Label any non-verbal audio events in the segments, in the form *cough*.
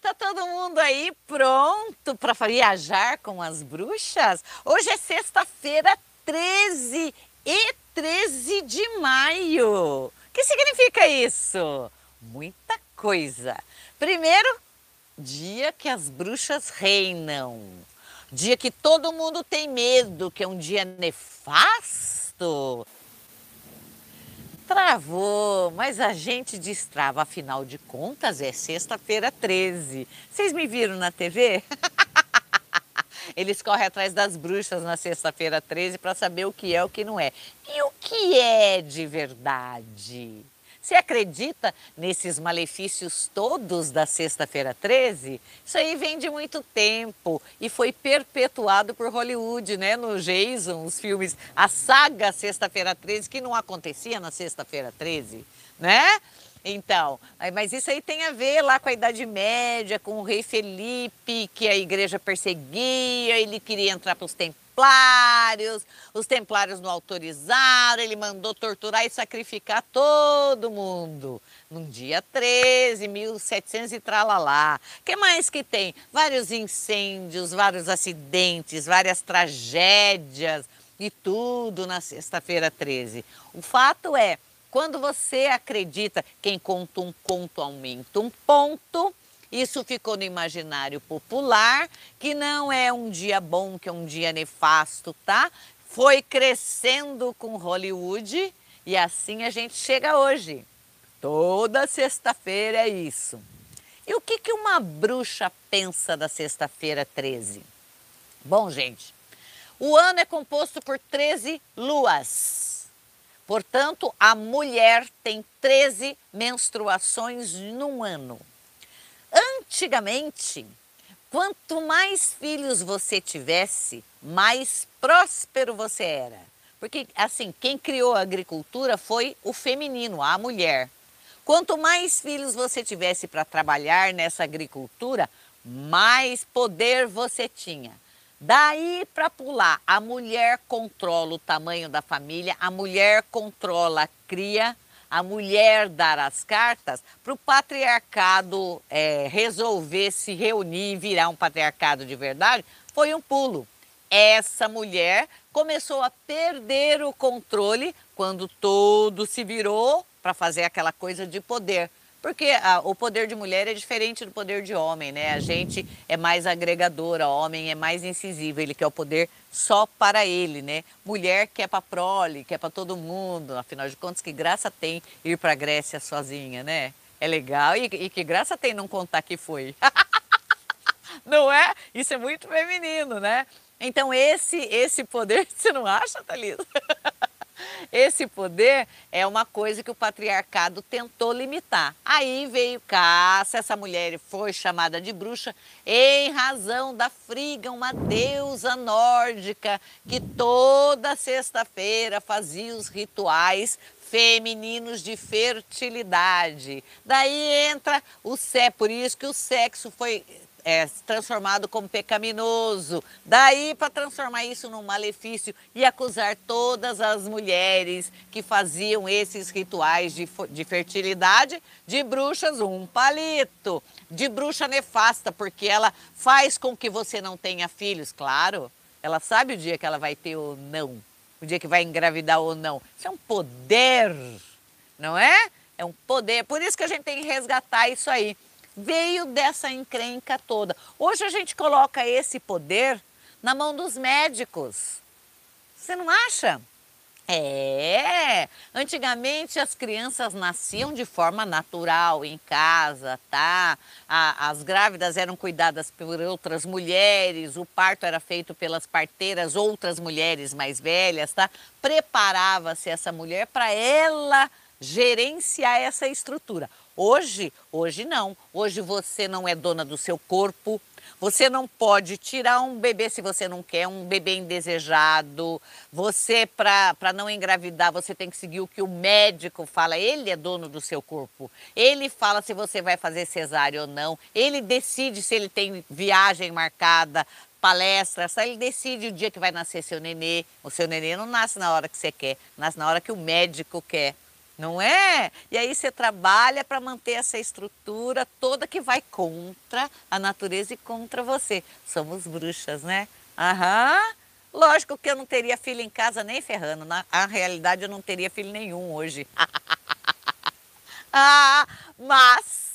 Tá todo mundo aí pronto para viajar com as bruxas? Hoje é sexta-feira 13 e 13 de maio. O que significa isso? Muita coisa. Primeiro, dia que as bruxas reinam. Dia que todo mundo tem medo, que é um dia nefasto. Travou, mas a gente destrava, afinal de contas é sexta-feira 13. Vocês me viram na TV? *laughs* Eles correm atrás das bruxas na sexta-feira 13 para saber o que é o que não é. E o que é de verdade? Você acredita nesses malefícios todos da Sexta-feira 13? Isso aí vem de muito tempo e foi perpetuado por Hollywood, né? No Jason, os filmes, a saga Sexta-feira 13, que não acontecia na Sexta-feira 13, né? Então, mas isso aí tem a ver lá com a Idade Média, com o rei Felipe, que a igreja perseguia, ele queria entrar para os templários, os templários não autorizaram, ele mandou torturar e sacrificar todo mundo. No dia 13, 1700 e tralalá. que mais que tem? Vários incêndios, vários acidentes, várias tragédias e tudo na sexta-feira 13. O fato é quando você acredita, quem conta um conto aumenta um ponto, isso ficou no imaginário popular, que não é um dia bom, que é um dia nefasto, tá? Foi crescendo com Hollywood e assim a gente chega hoje. Toda sexta-feira é isso. E o que, que uma bruxa pensa da sexta-feira 13? Bom, gente, o ano é composto por 13 luas. Portanto, a mulher tem 13 menstruações num ano. Antigamente, quanto mais filhos você tivesse, mais próspero você era. Porque, assim, quem criou a agricultura foi o feminino, a mulher. Quanto mais filhos você tivesse para trabalhar nessa agricultura, mais poder você tinha. Daí para pular, a mulher controla o tamanho da família, a mulher controla cria, a mulher dar as cartas para o patriarcado é, resolver se reunir e virar um patriarcado de verdade, foi um pulo. Essa mulher começou a perder o controle quando todo se virou para fazer aquela coisa de poder. Porque a, o poder de mulher é diferente do poder de homem, né? A gente é mais agregadora, homem é mais incisivo, ele quer o poder só para ele, né? Mulher quer para prole, quer para todo mundo, afinal de contas, que graça tem ir para a Grécia sozinha, né? É legal e, e que graça tem não contar que foi. *laughs* não é? Isso é muito feminino, né? Então esse esse poder, *laughs* você não acha, Thalita? Esse poder é uma coisa que o patriarcado tentou limitar. Aí veio Cássia, essa mulher foi chamada de bruxa em razão da Friga, uma deusa nórdica que toda sexta-feira fazia os rituais femininos de fertilidade. Daí entra o sexo, por isso que o sexo foi é, transformado como pecaminoso. Daí para transformar isso num malefício e acusar todas as mulheres que faziam esses rituais de, de fertilidade de bruxas, um palito, de bruxa nefasta, porque ela faz com que você não tenha filhos, claro. Ela sabe o dia que ela vai ter ou não, o dia que vai engravidar ou não. Isso é um poder, não é? É um poder. Por isso que a gente tem que resgatar isso aí veio dessa encrenca toda. Hoje a gente coloca esse poder na mão dos médicos. Você não acha? É, antigamente as crianças nasciam de forma natural em casa, tá? As grávidas eram cuidadas por outras mulheres, o parto era feito pelas parteiras, outras mulheres mais velhas, tá? Preparava-se essa mulher para ela gerenciar essa estrutura. Hoje, hoje não. Hoje você não é dona do seu corpo. Você não pode tirar um bebê se você não quer, um bebê indesejado. Você, para não engravidar, você tem que seguir o que o médico fala. Ele é dono do seu corpo. Ele fala se você vai fazer cesárea ou não. Ele decide se ele tem viagem marcada, palestra. Só ele decide o dia que vai nascer seu nenê. O seu nenê não nasce na hora que você quer, nasce na hora que o médico quer. Não é? E aí você trabalha para manter essa estrutura toda que vai contra a natureza e contra você. Somos bruxas, né? Aham. Lógico que eu não teria filho em casa nem ferrando. Na realidade, eu não teria filho nenhum hoje. *laughs* ah, mas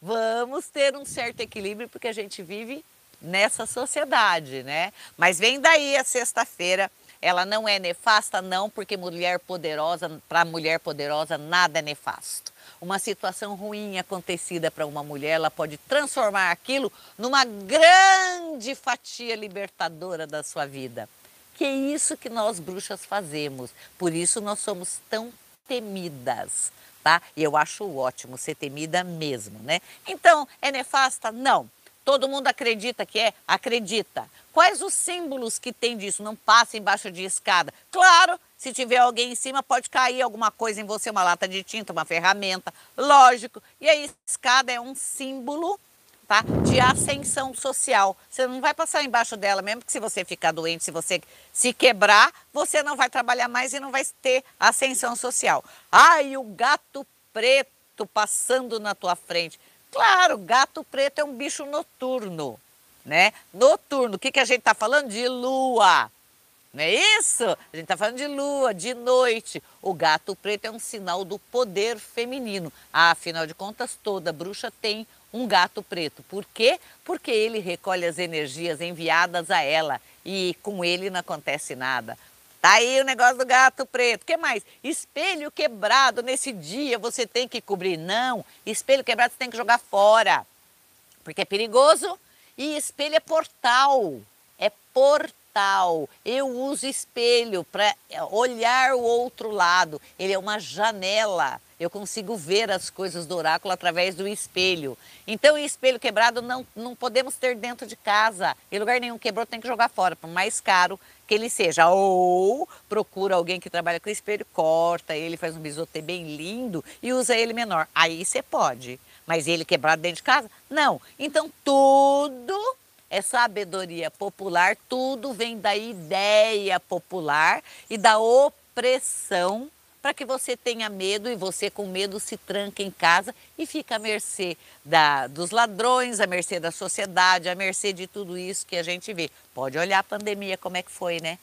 vamos ter um certo equilíbrio porque a gente vive nessa sociedade, né? Mas vem daí a sexta-feira. Ela não é nefasta, não, porque mulher poderosa, para mulher poderosa, nada é nefasto. Uma situação ruim acontecida para uma mulher, ela pode transformar aquilo numa grande fatia libertadora da sua vida. Que é isso que nós bruxas fazemos. Por isso nós somos tão temidas, tá? E eu acho ótimo ser temida mesmo, né? Então, é nefasta? Não. Todo mundo acredita que é? Acredita. Quais os símbolos que tem disso? Não passa embaixo de escada. Claro, se tiver alguém em cima, pode cair alguma coisa em você, uma lata de tinta, uma ferramenta. Lógico. E a escada é um símbolo tá? de ascensão social. Você não vai passar embaixo dela, mesmo que se você ficar doente, se você se quebrar, você não vai trabalhar mais e não vai ter ascensão social. Ai, o gato preto passando na tua frente. Claro, gato preto é um bicho noturno, né? Noturno. O que, que a gente está falando? De lua. Não é isso? A gente está falando de lua, de noite. O gato preto é um sinal do poder feminino. Ah, afinal de contas, toda bruxa tem um gato preto. Por quê? Porque ele recolhe as energias enviadas a ela e com ele não acontece nada. Tá aí o negócio do gato preto. O que mais? Espelho quebrado nesse dia você tem que cobrir. Não, espelho quebrado você tem que jogar fora. Porque é perigoso e espelho é portal. É portal. Eu uso espelho para olhar o outro lado. Ele é uma janela eu consigo ver as coisas do oráculo através do espelho. Então, espelho quebrado não, não podemos ter dentro de casa. Em lugar nenhum quebrou, tem que jogar fora, por mais caro que ele seja. Ou procura alguém que trabalha com espelho, corta ele, faz um bisotê bem lindo e usa ele menor. Aí você pode. Mas ele quebrado dentro de casa? Não. Então, tudo é sabedoria popular, tudo vem da ideia popular e da opressão para que você tenha medo e você com medo se tranque em casa e fica à mercê da, dos ladrões, à mercê da sociedade, à mercê de tudo isso que a gente vê. Pode olhar a pandemia como é que foi, né?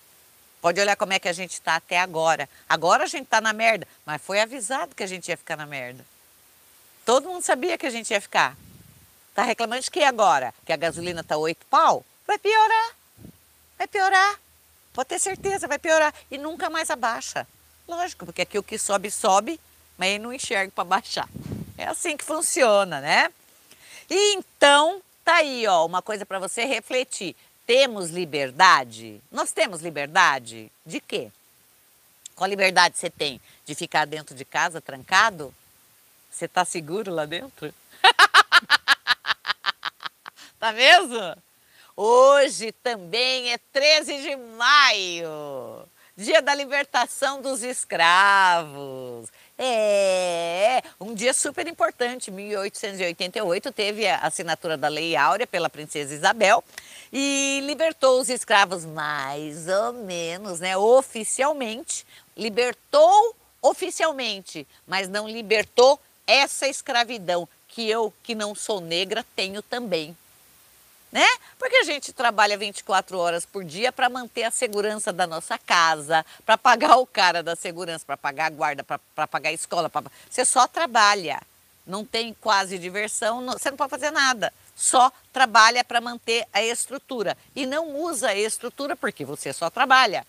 Pode olhar como é que a gente está até agora. Agora a gente está na merda, mas foi avisado que a gente ia ficar na merda. Todo mundo sabia que a gente ia ficar. Tá reclamando de que agora? Que a gasolina tá oito pau? Vai piorar. Vai piorar. Pode ter certeza, vai piorar. E nunca mais abaixa. Lógico, porque aqui o que sobe, sobe, mas ele não enxerga para baixar. É assim que funciona, né? E então, tá aí, ó, uma coisa para você refletir. Temos liberdade? Nós temos liberdade? De quê? Qual liberdade você tem? De ficar dentro de casa trancado? Você tá seguro lá dentro? *laughs* tá mesmo? Hoje também é 13 de maio. Dia da libertação dos escravos. É, um dia super importante, 1888 teve a assinatura da Lei Áurea pela princesa Isabel e libertou os escravos mais ou menos, né, oficialmente, libertou oficialmente, mas não libertou essa escravidão que eu, que não sou negra, tenho também né? Porque a gente trabalha 24 horas por dia para manter a segurança da nossa casa, para pagar o cara da segurança, para pagar a guarda, para pagar a escola. Pra... Você só trabalha, não tem quase diversão, não... você não pode fazer nada. Só trabalha para manter a estrutura e não usa a estrutura porque você só trabalha.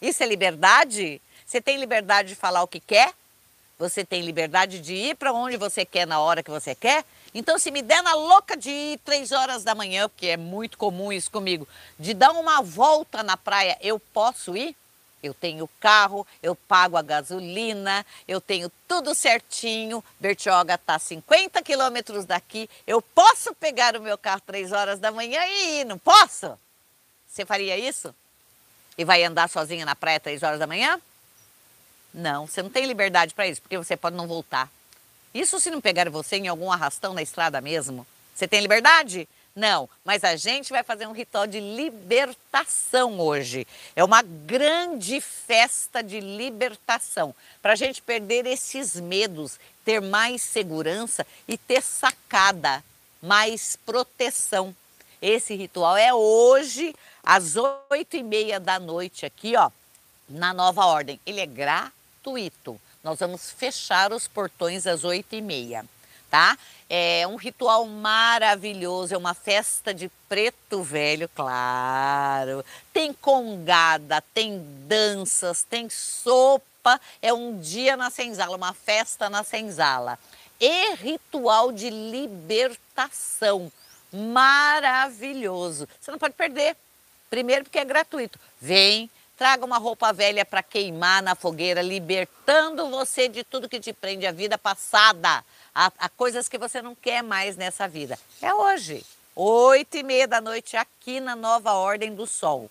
Isso é liberdade? Você tem liberdade de falar o que quer? Você tem liberdade de ir para onde você quer na hora que você quer? Então, se me der na louca de ir três horas da manhã, porque é muito comum isso comigo, de dar uma volta na praia, eu posso ir? Eu tenho carro, eu pago a gasolina, eu tenho tudo certinho. Bertioga está a 50 quilômetros daqui. Eu posso pegar o meu carro três horas da manhã e ir, não posso? Você faria isso? E vai andar sozinha na praia três horas da manhã? Não, você não tem liberdade para isso, porque você pode não voltar. Isso se não pegar você em algum arrastão na estrada mesmo. Você tem liberdade? Não, mas a gente vai fazer um ritual de libertação hoje. É uma grande festa de libertação para a gente perder esses medos, ter mais segurança e ter sacada, mais proteção. Esse ritual é hoje, às oito e meia da noite, aqui, ó, na Nova Ordem. Ele é gratuito. Nós vamos fechar os portões às oito e meia tá? É um ritual maravilhoso, é uma festa de preto velho, claro. Tem congada, tem danças, tem sopa, é um dia na senzala, uma festa na senzala. E ritual de libertação, maravilhoso. Você não pode perder. Primeiro porque é gratuito. Vem, traga uma roupa velha para queimar na fogueira, libertando você de tudo que te prende à vida passada a, a coisas que você não quer mais nessa vida. É hoje, oito e meia da noite, aqui na Nova Ordem do Sol.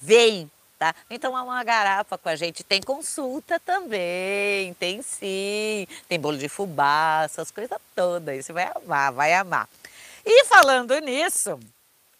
Vem, tá? Então há uma garrafa com a gente. Tem consulta também, tem sim. Tem bolo de fubá, essas coisas todas. Você vai amar, vai amar. E falando nisso,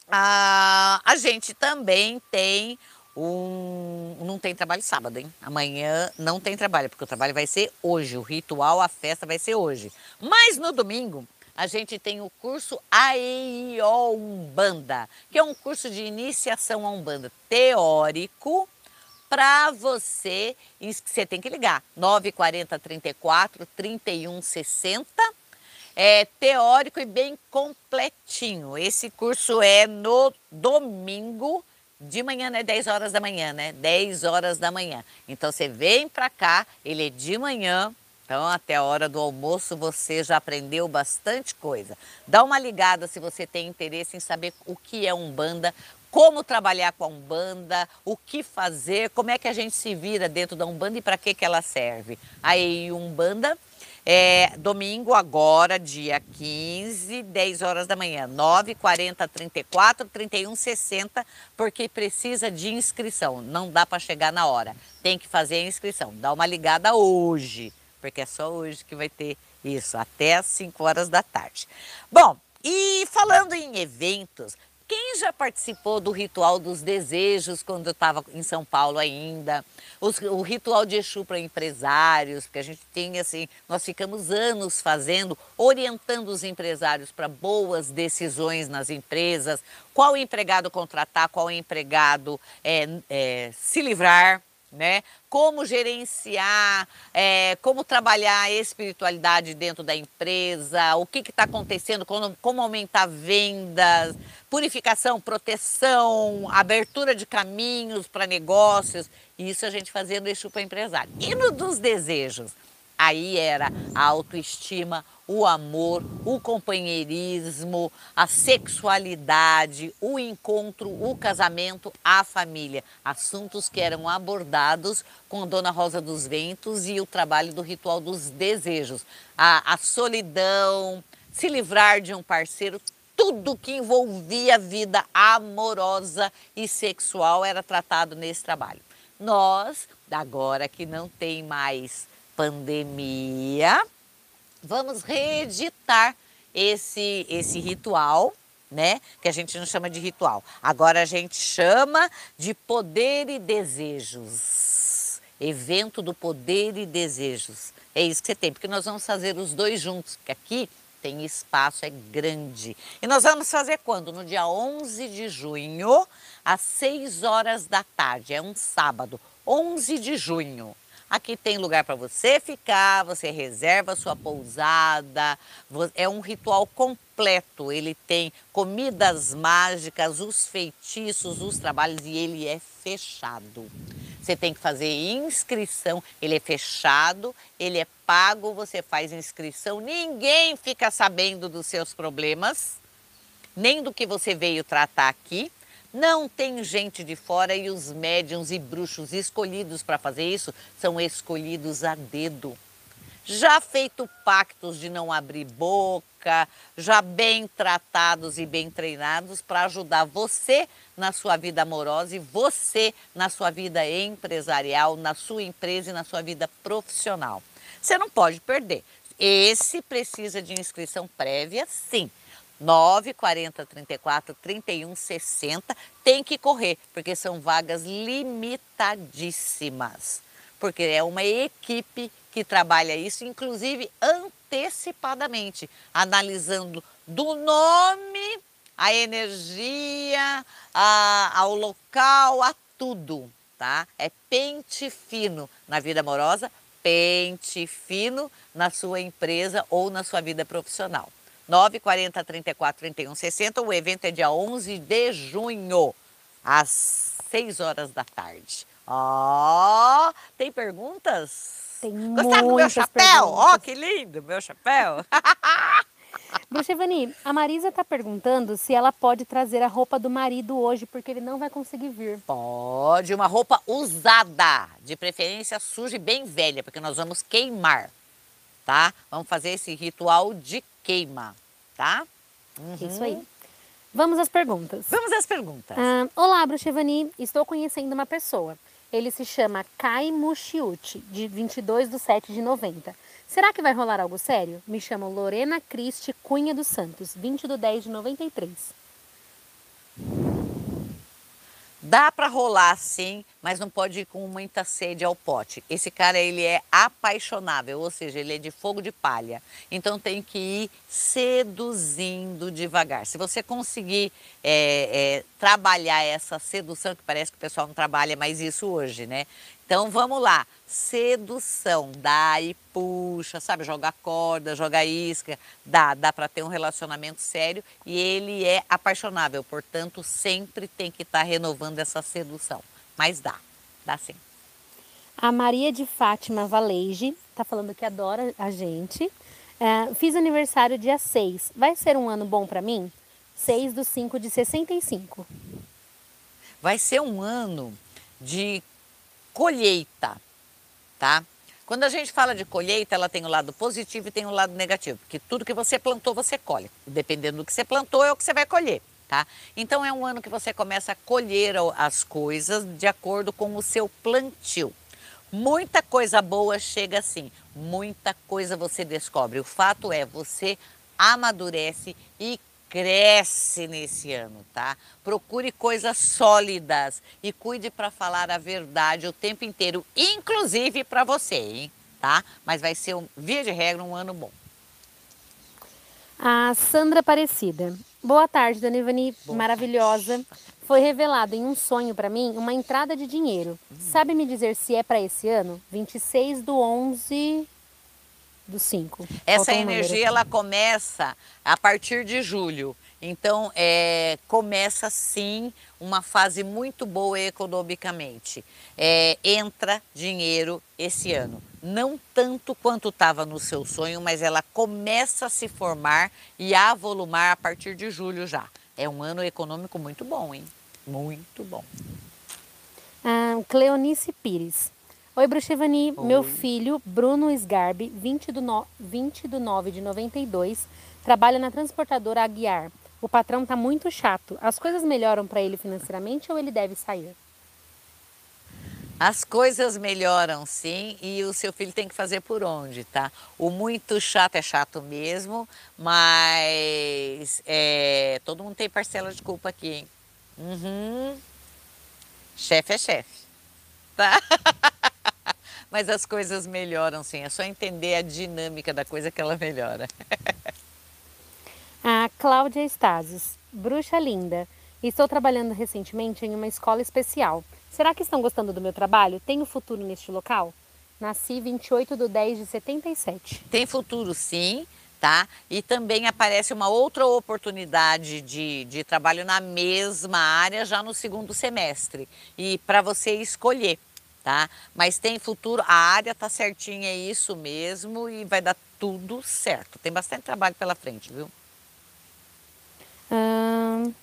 a, a gente também tem um, não tem trabalho sábado, hein? Amanhã não tem trabalho, porque o trabalho vai ser hoje, o ritual, a festa vai ser hoje. Mas no domingo a gente tem o curso AEIO Umbanda, que é um curso de iniciação a Umbanda teórico para você, você tem que ligar, 940 34 31 60, é teórico e bem completinho. Esse curso é no domingo, de manhã, né? 10 horas da manhã, né? 10 horas da manhã. Então você vem para cá, ele é de manhã, então até a hora do almoço você já aprendeu bastante coisa. Dá uma ligada se você tem interesse em saber o que é Umbanda, como trabalhar com a Umbanda, o que fazer, como é que a gente se vira dentro da Umbanda e para que, que ela serve. Aí Umbanda é, domingo agora, dia 15, 10 horas da manhã, 9, 40, 34, 31, 60, porque precisa de inscrição. Não dá para chegar na hora. Tem que fazer a inscrição. Dá uma ligada hoje, porque é só hoje que vai ter isso, até às 5 horas da tarde. Bom, e falando em eventos, quem já participou do ritual dos desejos quando eu estava em São Paulo ainda? Os, o ritual de Exu para empresários, porque a gente tem assim, nós ficamos anos fazendo, orientando os empresários para boas decisões nas empresas, qual empregado contratar, qual empregado é, é, se livrar né? Como gerenciar, é, como trabalhar a espiritualidade dentro da empresa, o que está acontecendo, como, como aumentar vendas, purificação, proteção, abertura de caminhos para negócios. Isso a gente no Exu para empresário. E no dos desejos? Aí era a autoestima, o amor, o companheirismo, a sexualidade, o encontro, o casamento, a família. Assuntos que eram abordados com a Dona Rosa dos Ventos e o trabalho do ritual dos desejos. A, a solidão, se livrar de um parceiro, tudo que envolvia a vida amorosa e sexual era tratado nesse trabalho. Nós, agora que não tem mais pandemia, vamos reeditar esse, esse ritual, né? Que a gente não chama de ritual. Agora a gente chama de poder e desejos. Evento do poder e desejos. É isso que você tem, porque nós vamos fazer os dois juntos, porque aqui tem espaço, é grande. E nós vamos fazer quando? No dia 11 de junho, às 6 horas da tarde. É um sábado, 11 de junho. Aqui tem lugar para você ficar, você reserva sua pousada. É um ritual completo. Ele tem comidas mágicas, os feitiços, os trabalhos e ele é fechado. Você tem que fazer inscrição, ele é fechado, ele é pago, você faz inscrição, ninguém fica sabendo dos seus problemas, nem do que você veio tratar aqui. Não tem gente de fora e os médiums e bruxos escolhidos para fazer isso são escolhidos a dedo. Já feito pactos de não abrir boca, já bem tratados e bem treinados para ajudar você na sua vida amorosa e você na sua vida empresarial, na sua empresa e na sua vida profissional. Você não pode perder. Esse precisa de inscrição prévia, sim. 9 40 34 31 60. Tem que correr, porque são vagas limitadíssimas. Porque é uma equipe que trabalha isso, inclusive antecipadamente, analisando do nome, a energia, a, ao local, a tudo, tá? É pente fino na vida amorosa, pente fino na sua empresa ou na sua vida profissional. 9 40 34 31 60. O evento é dia 11 de junho, às 6 horas da tarde. Ó, oh, tem perguntas? Tem Gostaram do meu chapéu? Ó, oh, que lindo, meu chapéu. *laughs* Bruxevani, a Marisa está perguntando se ela pode trazer a roupa do marido hoje, porque ele não vai conseguir vir. Pode, uma roupa usada, de preferência suja e bem velha, porque nós vamos queimar, tá? Vamos fazer esse ritual de queima, tá? Uhum. Isso aí. Vamos às perguntas. Vamos às perguntas. Ah, Olá, Bruxevani, estou conhecendo uma pessoa. Ele se chama Kai Mushiuchi, de 22 de 7 de 90. Será que vai rolar algo sério? Me chamo Lorena Cristi Cunha dos Santos, 20 de 10 de 93. Dá para rolar sim, mas não pode ir com muita sede ao pote. Esse cara ele é apaixonável, ou seja, ele é de fogo de palha. Então tem que ir seduzindo devagar. Se você conseguir é, é, trabalhar essa sedução, que parece que o pessoal não trabalha mais isso hoje, né? Então vamos lá, sedução, dá e puxa, sabe? Joga corda, joga isca, dá, dá para ter um relacionamento sério e ele é apaixonável, portanto sempre tem que estar tá renovando essa sedução. Mas dá, dá sim. A Maria de Fátima Valeige está falando que adora a gente. É, fiz aniversário dia 6. Vai ser um ano bom para mim? 6 do 5 de 65. Vai ser um ano de colheita, tá? Quando a gente fala de colheita, ela tem o lado positivo e tem o lado negativo, porque tudo que você plantou, você colhe. Dependendo do que você plantou, é o que você vai colher, tá? Então é um ano que você começa a colher as coisas de acordo com o seu plantio. Muita coisa boa chega assim, muita coisa você descobre. O fato é, você amadurece e cresce nesse ano, tá? Procure coisas sólidas e cuide para falar a verdade o tempo inteiro, inclusive para você, hein? Tá? Mas vai ser, um, via de regra, um ano bom. A Sandra Aparecida. Boa tarde, Dona Ivani, Boa maravilhosa. Tarde. Foi revelado em um sonho para mim uma entrada de dinheiro. Hum. Sabe me dizer se é para esse ano? 26 do 11 do 5. Essa energia ela começa a partir de julho. Então, é, começa sim uma fase muito boa economicamente. É, entra dinheiro esse ano. Não tanto quanto estava no seu sonho, mas ela começa a se formar e a volumar a partir de julho já. É um ano econômico muito bom, hein? Muito bom. Ah, Cleonice Pires. Oi, Bruxevani. Oi. Meu filho, Bruno Sgarbi, 20 do, no... 20 do 9 de 92, trabalha na transportadora Aguiar. O patrão está muito chato. As coisas melhoram para ele financeiramente ou ele deve sair? As coisas melhoram sim e o seu filho tem que fazer por onde, tá? O muito chato é chato mesmo, mas é, todo mundo tem parcela de culpa aqui, hein? Uhum. Chefe é chefe, tá? *laughs* mas as coisas melhoram sim. É só entender a dinâmica da coisa que ela melhora. a Cláudia Estases, bruxa linda. Estou trabalhando recentemente em uma escola especial. Será que estão gostando do meu trabalho? Tenho futuro neste local? Nasci 28 de 10 de 77. Tem futuro sim, tá? E também aparece uma outra oportunidade de, de trabalho na mesma área já no segundo semestre. E para você escolher tá? Mas tem futuro, a área tá certinha, é isso mesmo e vai dar tudo certo. Tem bastante trabalho pela frente, viu? Hum,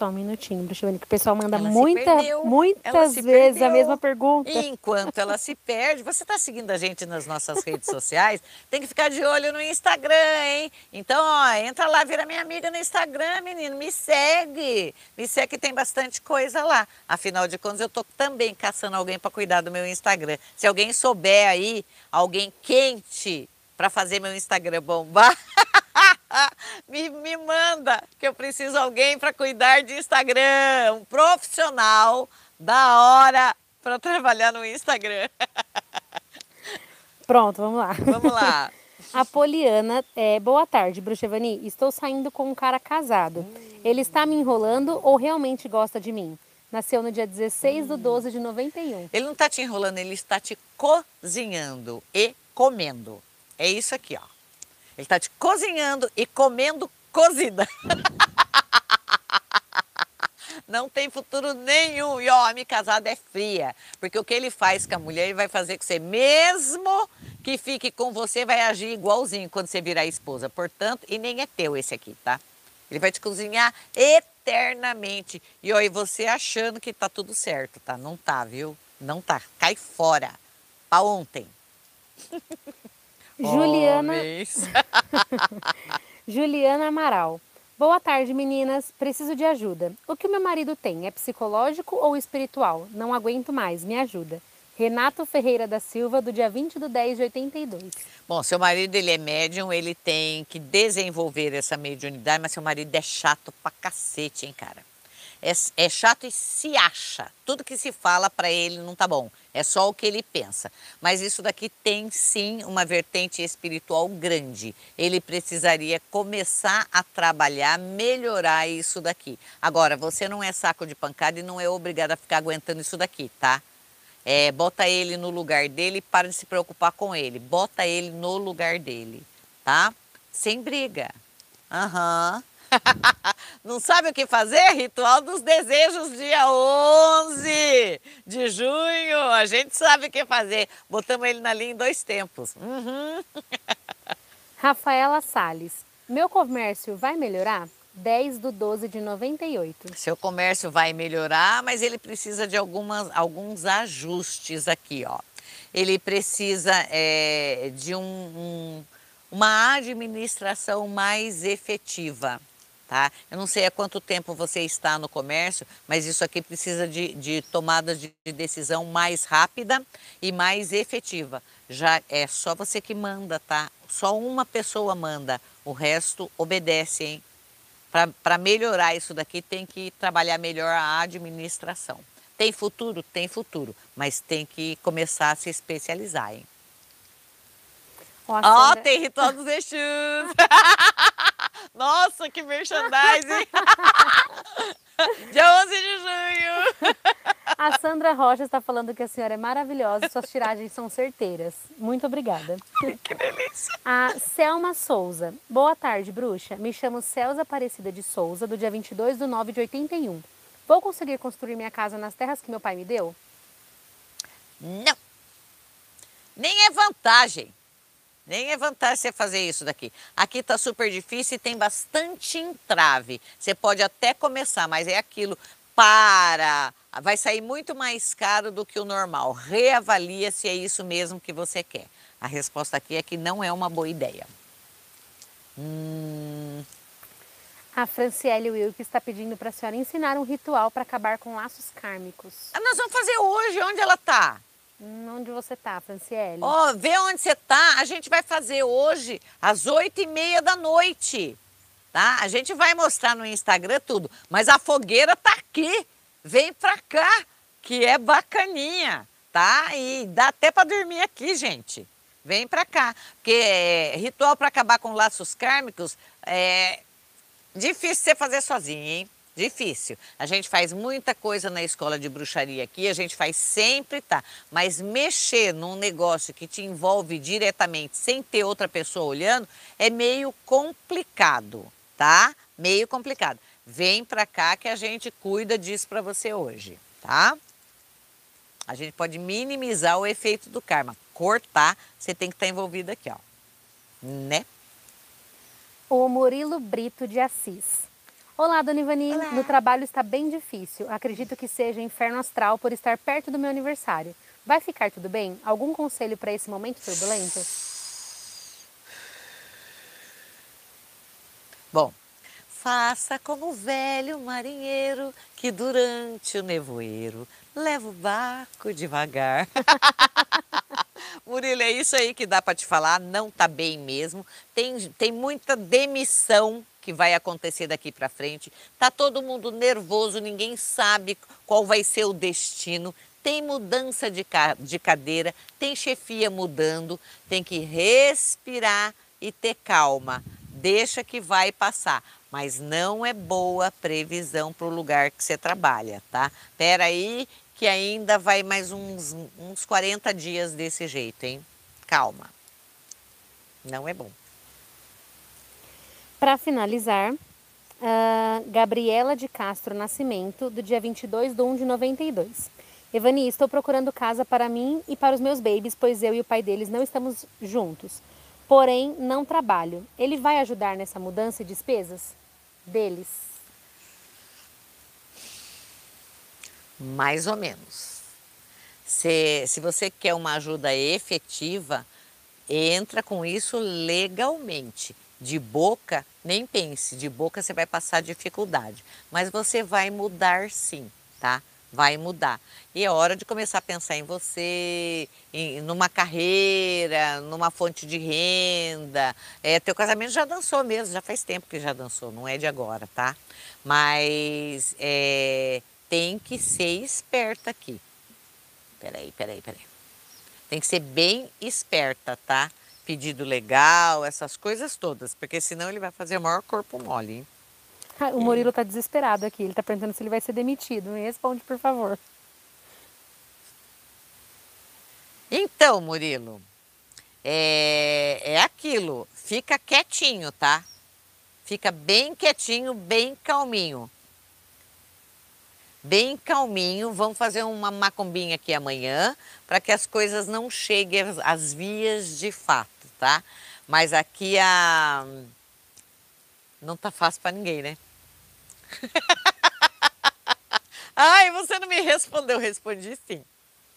só um minutinho, deixa eu ver, que o pessoal manda muita, muitas vezes a mesma pergunta. enquanto ela se perde, você está seguindo a gente nas nossas redes sociais, tem que ficar de olho no Instagram, hein? Então, ó, entra lá, vira minha amiga no Instagram, menino, me segue. Me segue que tem bastante coisa lá. Afinal de contas, eu tô também caçando alguém para cuidar do meu Instagram. Se alguém souber aí, alguém quente para fazer meu Instagram bombar, *laughs* *laughs* me, me manda, que eu preciso de alguém para cuidar de Instagram, um profissional da hora para trabalhar no Instagram. Pronto, vamos lá. Vamos lá. *laughs* A Poliana, é, boa tarde, Bruxevani. Estou saindo com um cara casado. Ele está me enrolando ou realmente gosta de mim? Nasceu no dia 16 de 12 de 91. Ele não está te enrolando, ele está te cozinhando e comendo. É isso aqui, ó. Ele está te cozinhando e comendo cozida. *laughs* não tem futuro nenhum. E ó, homem casado é fria, porque o que ele faz com a mulher, ele vai fazer com você, mesmo que fique com você, vai agir igualzinho quando você virar esposa. Portanto, e nem é teu esse aqui, tá? Ele vai te cozinhar eternamente. E ó, e você achando que tá tudo certo, tá? Não tá, viu? Não tá. Cai fora. Pra ontem. *laughs* Juliana. *laughs* Juliana Amaral. Boa tarde, meninas. Preciso de ajuda. O que o meu marido tem? É psicológico ou espiritual? Não aguento mais. Me ajuda. Renato Ferreira da Silva, do dia 20 de 10 de 82. Bom, seu marido ele é médium, ele tem que desenvolver essa mediunidade, mas seu marido é chato pra cacete, hein, cara? É, é chato e se acha. Tudo que se fala para ele não tá bom. É só o que ele pensa. Mas isso daqui tem sim uma vertente espiritual grande. Ele precisaria começar a trabalhar, melhorar isso daqui. Agora, você não é saco de pancada e não é obrigado a ficar aguentando isso daqui, tá? É, bota ele no lugar dele e para de se preocupar com ele. Bota ele no lugar dele, tá? Sem briga. Aham. Uhum. *laughs* Não sabe o que fazer? Ritual dos Desejos, dia 11 de junho. A gente sabe o que fazer. Botamos ele na linha em dois tempos. Uhum. *laughs* Rafaela Sales. Meu comércio vai melhorar? 10 do 12 de 98. Seu comércio vai melhorar, mas ele precisa de algumas, alguns ajustes aqui, ó. Ele precisa é, de um, um, uma administração mais efetiva, tá? Eu não sei há quanto tempo você está no comércio, mas isso aqui precisa de, de tomada de, de decisão mais rápida e mais efetiva. Já é só você que manda, tá? Só uma pessoa manda, o resto obedece, hein? Para melhorar isso daqui, tem que trabalhar melhor a administração. Tem futuro? Tem futuro, mas tem que começar a se especializar, hein? Ó, oh, Sandra... tem ritual dos Exus! *laughs* Nossa, que merchandising! *laughs* Dia 11 de junho! A Sandra Rocha está falando que a senhora é maravilhosa, suas tiragens são certeiras. Muito obrigada. Que delícia! A Selma Souza. Boa tarde, bruxa. Me chamo Celsa Aparecida de Souza, do dia 22 de 9 de 81. Vou conseguir construir minha casa nas terras que meu pai me deu? Não. Nem é vantagem. Nem é vantagem você fazer isso daqui. Aqui está super difícil e tem bastante entrave. Você pode até começar, mas é aquilo. Para, vai sair muito mais caro do que o normal. Reavalia se é isso mesmo que você quer. A resposta aqui é que não é uma boa ideia. Hum... A Franciele Wilk está pedindo para a senhora ensinar um ritual para acabar com laços kármicos. Ah, nós vamos fazer hoje. Onde ela está? Onde você está, Franciele? Ó, oh, vê onde você está. A gente vai fazer hoje, às oito e meia da noite. Tá? A gente vai mostrar no Instagram tudo. Mas a fogueira tá aqui. Vem pra cá, que é bacaninha, tá? E dá até para dormir aqui, gente. Vem pra cá. Porque é, ritual para acabar com laços kármicos é difícil você fazer sozinho, hein? Difícil. A gente faz muita coisa na escola de bruxaria aqui, a gente faz sempre, tá? Mas mexer num negócio que te envolve diretamente, sem ter outra pessoa olhando, é meio complicado, tá? Meio complicado. Vem pra cá que a gente cuida disso para você hoje, tá? A gente pode minimizar o efeito do karma. Cortar, você tem que estar tá envolvido aqui, ó. Né? O Murilo Brito de Assis. Olá, Dona Ivani. Olá. No trabalho está bem difícil. Acredito que seja inferno astral por estar perto do meu aniversário. Vai ficar tudo bem? Algum conselho para esse momento turbulento? Bom, faça como o velho marinheiro que durante o nevoeiro leva o barco devagar. *laughs* Murilo, é isso aí que dá para te falar, não tá bem mesmo. Tem, tem muita demissão que vai acontecer daqui para frente. Tá todo mundo nervoso, ninguém sabe qual vai ser o destino. Tem mudança de, de cadeira, tem chefia mudando, tem que respirar e ter calma. Deixa que vai passar, mas não é boa previsão para o lugar que você trabalha, tá? Pera aí que ainda vai mais uns, uns 40 dias desse jeito, hein? Calma. Não é bom. Para finalizar, uh, Gabriela de Castro Nascimento, do dia 22 de 1 de 92. Evani, estou procurando casa para mim e para os meus babies, pois eu e o pai deles não estamos juntos. Porém, não trabalho. Ele vai ajudar nessa mudança e despesas deles? Mais ou menos. Se, se você quer uma ajuda efetiva, entra com isso legalmente. De boca, nem pense, de boca você vai passar dificuldade, mas você vai mudar sim, tá? Vai mudar. E é hora de começar a pensar em você, em numa carreira, numa fonte de renda. É, teu casamento já dançou mesmo, já faz tempo que já dançou, não é de agora, tá? Mas é, tem que ser esperta aqui. Peraí, peraí, peraí. Tem que ser bem esperta, tá? Pedido legal, essas coisas todas, porque senão ele vai fazer o maior corpo mole. Hein? O Murilo está desesperado aqui, ele está perguntando se ele vai ser demitido. Me responde, por favor. Então, Murilo, é, é aquilo, fica quietinho, tá? Fica bem quietinho, bem calminho. Bem calminho, vamos fazer uma macumbinha aqui amanhã para que as coisas não cheguem às vias de fato tá? Mas aqui a... não tá fácil para ninguém, né? *laughs* Ai, você não me respondeu, respondi sim.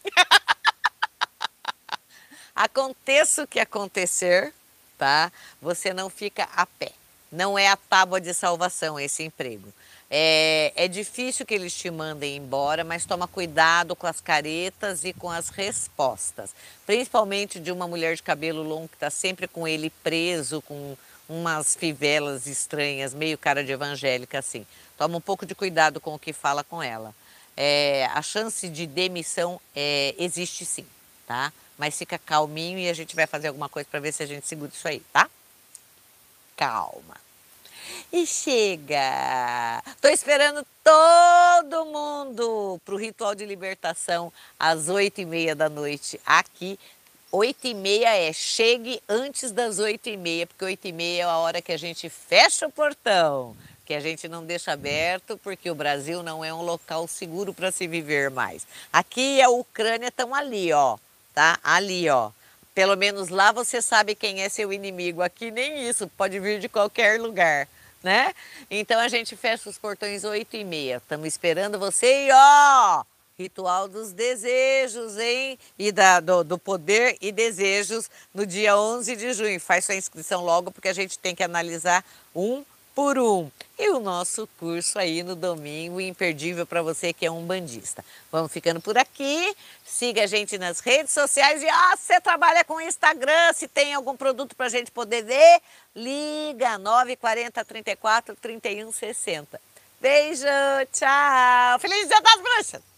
*laughs* Aconteça o que acontecer, tá? Você não fica a pé. Não é a tábua de salvação esse emprego. É, é difícil que eles te mandem embora, mas toma cuidado com as caretas e com as respostas. Principalmente de uma mulher de cabelo longo que está sempre com ele preso, com umas fivelas estranhas, meio cara de evangélica assim. Toma um pouco de cuidado com o que fala com ela. É, a chance de demissão é, existe sim, tá? Mas fica calminho e a gente vai fazer alguma coisa para ver se a gente segura isso aí, tá? Calma e chega. Estou esperando todo mundo para o ritual de libertação às oito e meia da noite aqui. Oito e meia é chegue antes das oito e meia, porque oito e meia é a hora que a gente fecha o portão, que a gente não deixa aberto, porque o Brasil não é um local seguro para se viver mais. Aqui e a Ucrânia estão ali, ó, tá? Ali, ó. Pelo menos lá você sabe quem é seu inimigo. Aqui nem isso, pode vir de qualquer lugar né? Então a gente fecha os portões 8 e meia. Estamos esperando você e ó, ritual dos desejos, hein? E da, do, do, poder e desejos no dia 11 de junho. Faz sua inscrição logo porque a gente tem que analisar um por um. E o nosso curso aí no domingo, imperdível para você que é um bandista. Vamos ficando por aqui. Siga a gente nas redes sociais e ah, você trabalha com Instagram, se tem algum produto para a gente poder ver, liga 940 34 31 60. Beijo, tchau. Feliz Dia das Bruxas!